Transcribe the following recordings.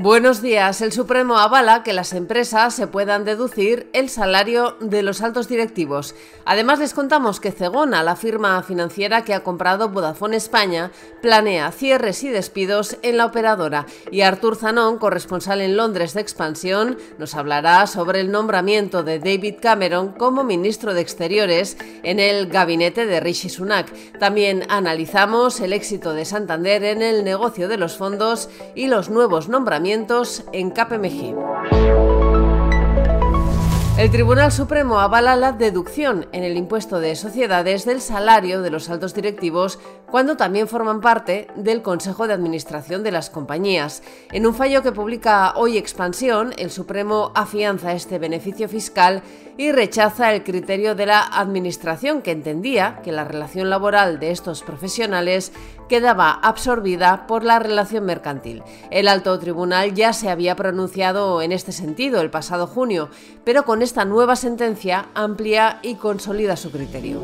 Buenos días. El Supremo avala que las empresas se puedan deducir el salario de los altos directivos. Además, les contamos que Cegona, la firma financiera que ha comprado Vodafone España, planea cierres y despidos en la operadora. Y Artur Zanón, corresponsal en Londres de Expansión, nos hablará sobre el nombramiento de David Cameron como ministro de Exteriores en el gabinete de Rishi Sunak. También analizamos el éxito de Santander en el negocio de los fondos y los nuevos nombramientos en KPMG. El Tribunal Supremo avala la deducción en el impuesto de sociedades del salario de los altos directivos cuando también forman parte del Consejo de Administración de las compañías. En un fallo que publica hoy Expansión, el Supremo afianza este beneficio fiscal y rechaza el criterio de la Administración que entendía que la relación laboral de estos profesionales quedaba absorbida por la relación mercantil. El alto tribunal ya se había pronunciado en este sentido el pasado junio, pero con esta nueva sentencia amplía y consolida su criterio.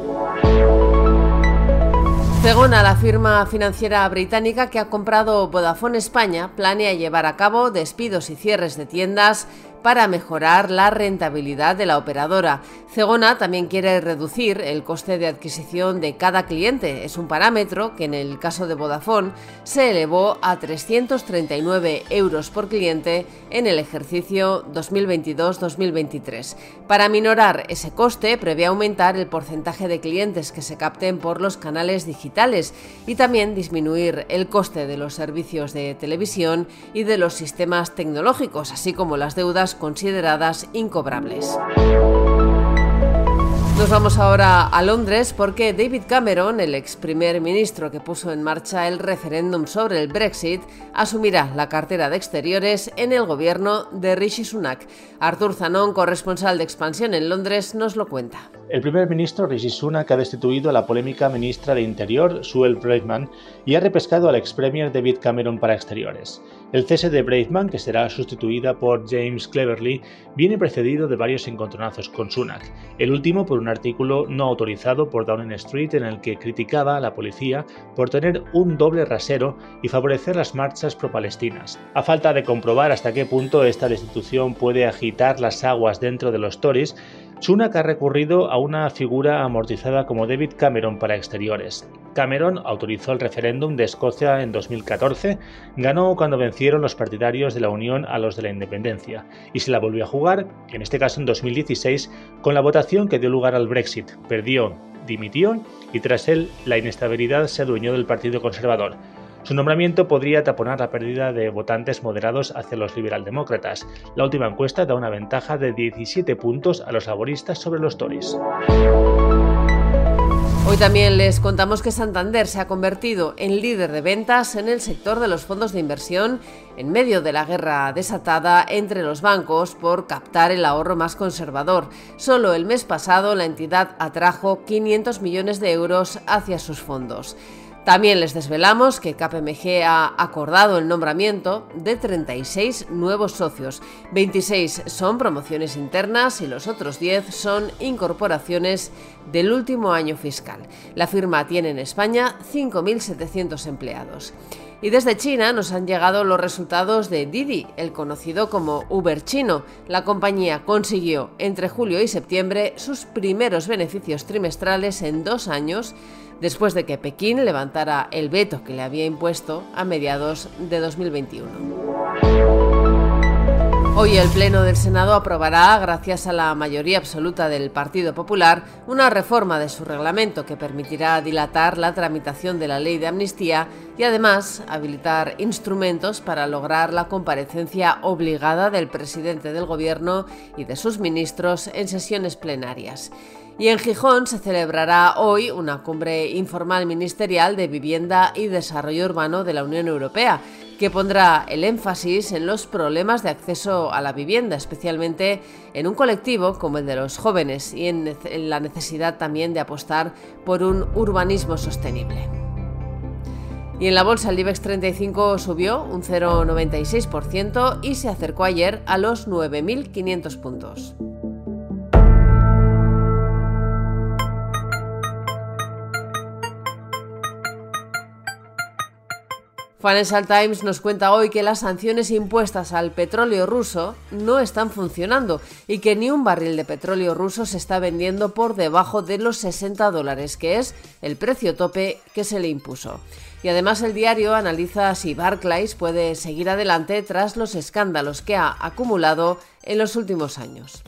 Cegona, la firma financiera británica que ha comprado Vodafone España, planea llevar a cabo despidos y cierres de tiendas para mejorar la rentabilidad de la operadora. Cegona también quiere reducir el coste de adquisición de cada cliente. Es un parámetro que en el caso de Vodafone se elevó a 339 euros por cliente en el ejercicio 2022-2023. Para minorar ese coste, prevé aumentar el porcentaje de clientes que se capten por los canales digitales y también disminuir el coste de los servicios de televisión y de los sistemas tecnológicos, así como las deudas consideradas incobrables. Nos vamos ahora a Londres porque David Cameron, el ex primer ministro que puso en marcha el referéndum sobre el Brexit, asumirá la cartera de Exteriores en el gobierno de Rishi Sunak. Arthur Zanon, corresponsal de expansión en Londres, nos lo cuenta. El primer ministro Rishi Sunak ha destituido a la polémica ministra de Interior, Sue Braitman, y ha repescado al ex premier David Cameron para Exteriores. El cese de Braithman, que será sustituida por James Cleverly, viene precedido de varios encontronazos con Sunak, el último por un artículo no autorizado por Downing Street en el que criticaba a la policía por tener un doble rasero y favorecer las marchas pro-palestinas. A falta de comprobar hasta qué punto esta destitución puede agitar las aguas dentro de los Tories, Sunak ha recurrido a una figura amortizada como David Cameron para exteriores. Cameron autorizó el referéndum de Escocia en 2014, ganó cuando vencieron los partidarios de la Unión a los de la Independencia, y se la volvió a jugar, en este caso en 2016, con la votación que dio lugar al Brexit. Perdió, dimitió y tras él la inestabilidad se adueñó del Partido Conservador. Su nombramiento podría taponar la pérdida de votantes moderados hacia los liberaldemócratas. La última encuesta da una ventaja de 17 puntos a los laboristas sobre los Tories. Hoy también les contamos que Santander se ha convertido en líder de ventas en el sector de los fondos de inversión en medio de la guerra desatada entre los bancos por captar el ahorro más conservador. Solo el mes pasado la entidad atrajo 500 millones de euros hacia sus fondos. También les desvelamos que KPMG ha acordado el nombramiento de 36 nuevos socios. 26 son promociones internas y los otros 10 son incorporaciones del último año fiscal. La firma tiene en España 5.700 empleados. Y desde China nos han llegado los resultados de Didi, el conocido como Uber chino. La compañía consiguió entre julio y septiembre sus primeros beneficios trimestrales en dos años después de que Pekín levantara el veto que le había impuesto a mediados de 2021. Hoy el Pleno del Senado aprobará, gracias a la mayoría absoluta del Partido Popular, una reforma de su reglamento que permitirá dilatar la tramitación de la ley de amnistía y además habilitar instrumentos para lograr la comparecencia obligada del presidente del Gobierno y de sus ministros en sesiones plenarias. Y en Gijón se celebrará hoy una cumbre informal ministerial de vivienda y desarrollo urbano de la Unión Europea, que pondrá el énfasis en los problemas de acceso a la vivienda, especialmente en un colectivo como el de los jóvenes y en, la necesidad también de apostar por un urbanismo sostenible. Y en la bolsa el IBEX 35 subió un 0,96% y se acercó ayer a los 9.500 puntos. Financial Times nos cuenta hoy que las sanciones impuestas al petróleo ruso no están funcionando y que ni un barril de petróleo ruso se está vendiendo por debajo de los 60 dólares, que es el precio tope que se le impuso. Y además el diario analiza si Barclays puede seguir adelante tras los escándalos que ha acumulado en los últimos años.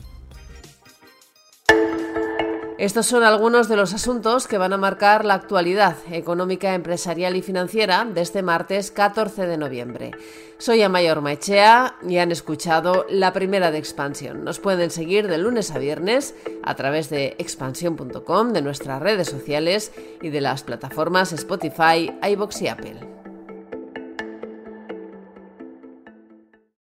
Estos son algunos de los asuntos que van a marcar la actualidad económica, empresarial y financiera de este martes 14 de noviembre. Soy Amayor Maichea y han escuchado la primera de Expansión. Nos pueden seguir de lunes a viernes a través de expansión.com, de nuestras redes sociales y de las plataformas Spotify, iBox y Apple.